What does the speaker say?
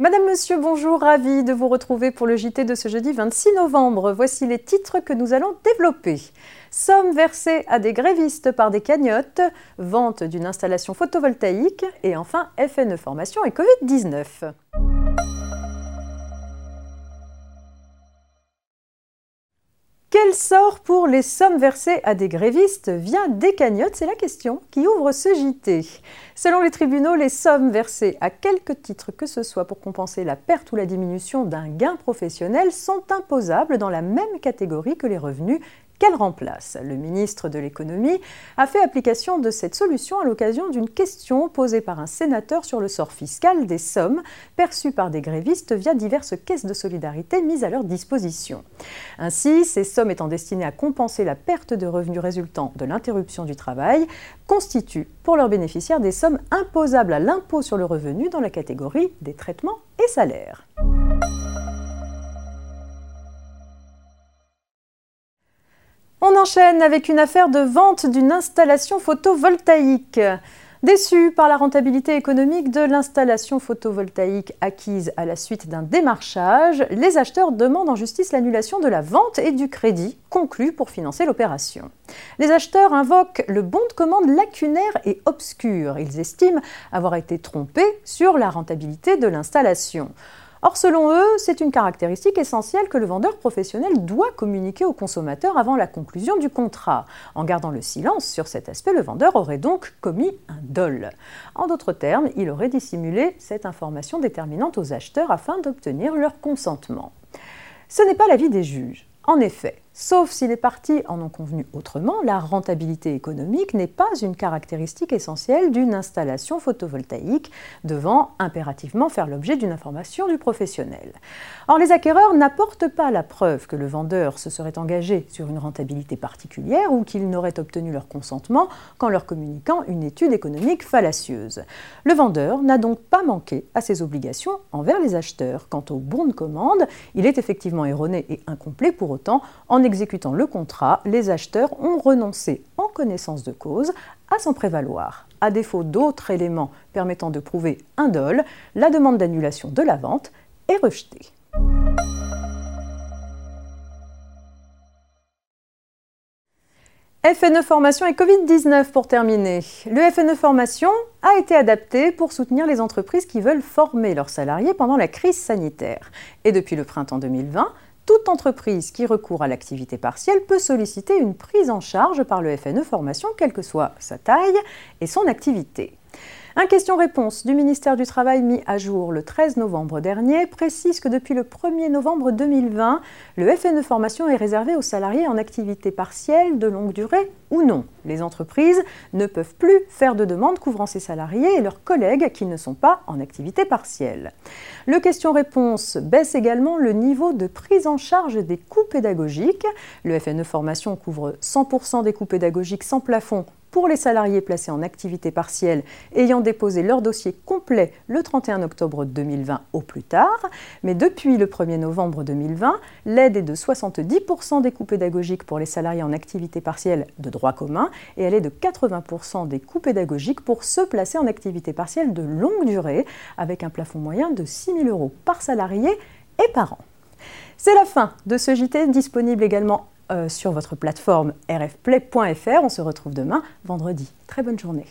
Madame, Monsieur, bonjour, ravi de vous retrouver pour le JT de ce jeudi 26 novembre. Voici les titres que nous allons développer. Sommes versées à des grévistes par des cagnottes, vente d'une installation photovoltaïque et enfin FNE formation et Covid-19. Quel sort pour les sommes versées à des grévistes via des cagnottes? C'est la question qui ouvre ce JT. Selon les tribunaux, les sommes versées à quelque titre que ce soit pour compenser la perte ou la diminution d'un gain professionnel sont imposables dans la même catégorie que les revenus qu'elle remplace. Le ministre de l'économie a fait application de cette solution à l'occasion d'une question posée par un sénateur sur le sort fiscal des sommes perçues par des grévistes via diverses caisses de solidarité mises à leur disposition. Ainsi, ces sommes étant destinées à compenser la perte de revenus résultant de l'interruption du travail constituent pour leurs bénéficiaires des sommes imposables à l'impôt sur le revenu dans la catégorie des traitements et salaires. Enchaîne avec une affaire de vente d'une installation photovoltaïque. Déçus par la rentabilité économique de l'installation photovoltaïque acquise à la suite d'un démarchage, les acheteurs demandent en justice l'annulation de la vente et du crédit conclu pour financer l'opération. Les acheteurs invoquent le bon de commande lacunaire et obscur. Ils estiment avoir été trompés sur la rentabilité de l'installation. Or, selon eux, c'est une caractéristique essentielle que le vendeur professionnel doit communiquer au consommateur avant la conclusion du contrat. En gardant le silence sur cet aspect, le vendeur aurait donc commis un dol. En d'autres termes, il aurait dissimulé cette information déterminante aux acheteurs afin d'obtenir leur consentement. Ce n'est pas l'avis des juges. En effet, Sauf si les parties en ont convenu autrement, la rentabilité économique n'est pas une caractéristique essentielle d'une installation photovoltaïque devant impérativement faire l'objet d'une information du professionnel. Or, les acquéreurs n'apportent pas la preuve que le vendeur se serait engagé sur une rentabilité particulière ou qu'il n'aurait obtenu leur consentement qu'en leur communiquant une étude économique fallacieuse. Le vendeur n'a donc pas manqué à ses obligations envers les acheteurs. Quant au bon de commande, il est effectivement erroné et incomplet pour autant en exécutant le contrat, les acheteurs ont renoncé en connaissance de cause à s'en prévaloir. À défaut d'autres éléments permettant de prouver un dol, la demande d'annulation de la vente est rejetée. FNE Formation et Covid-19 pour terminer. Le FNE Formation a été adapté pour soutenir les entreprises qui veulent former leurs salariés pendant la crise sanitaire. Et depuis le printemps 2020, toute entreprise qui recourt à l'activité partielle peut solliciter une prise en charge par le FNE Formation, quelle que soit sa taille et son activité. Un question-réponse du ministère du Travail mis à jour le 13 novembre dernier précise que depuis le 1er novembre 2020, le FNE Formation est réservé aux salariés en activité partielle de longue durée ou non. Les entreprises ne peuvent plus faire de demandes couvrant ces salariés et leurs collègues qui ne sont pas en activité partielle. Le question-réponse baisse également le niveau de prise en charge des coûts pédagogiques. Le FNE Formation couvre 100% des coûts pédagogiques sans plafond pour les salariés placés en activité partielle ayant déposé leur dossier complet le 31 octobre 2020 au plus tard. Mais depuis le 1er novembre 2020, l'aide est de 70% des coûts pédagogiques pour les salariés en activité partielle de droit commun et elle est de 80% des coûts pédagogiques pour ceux placés en activité partielle de longue durée avec un plafond moyen de 6 000 euros par salarié et par an. C'est la fin de ce JT disponible également euh, sur votre plateforme rfplay.fr. On se retrouve demain, vendredi. Très bonne journée.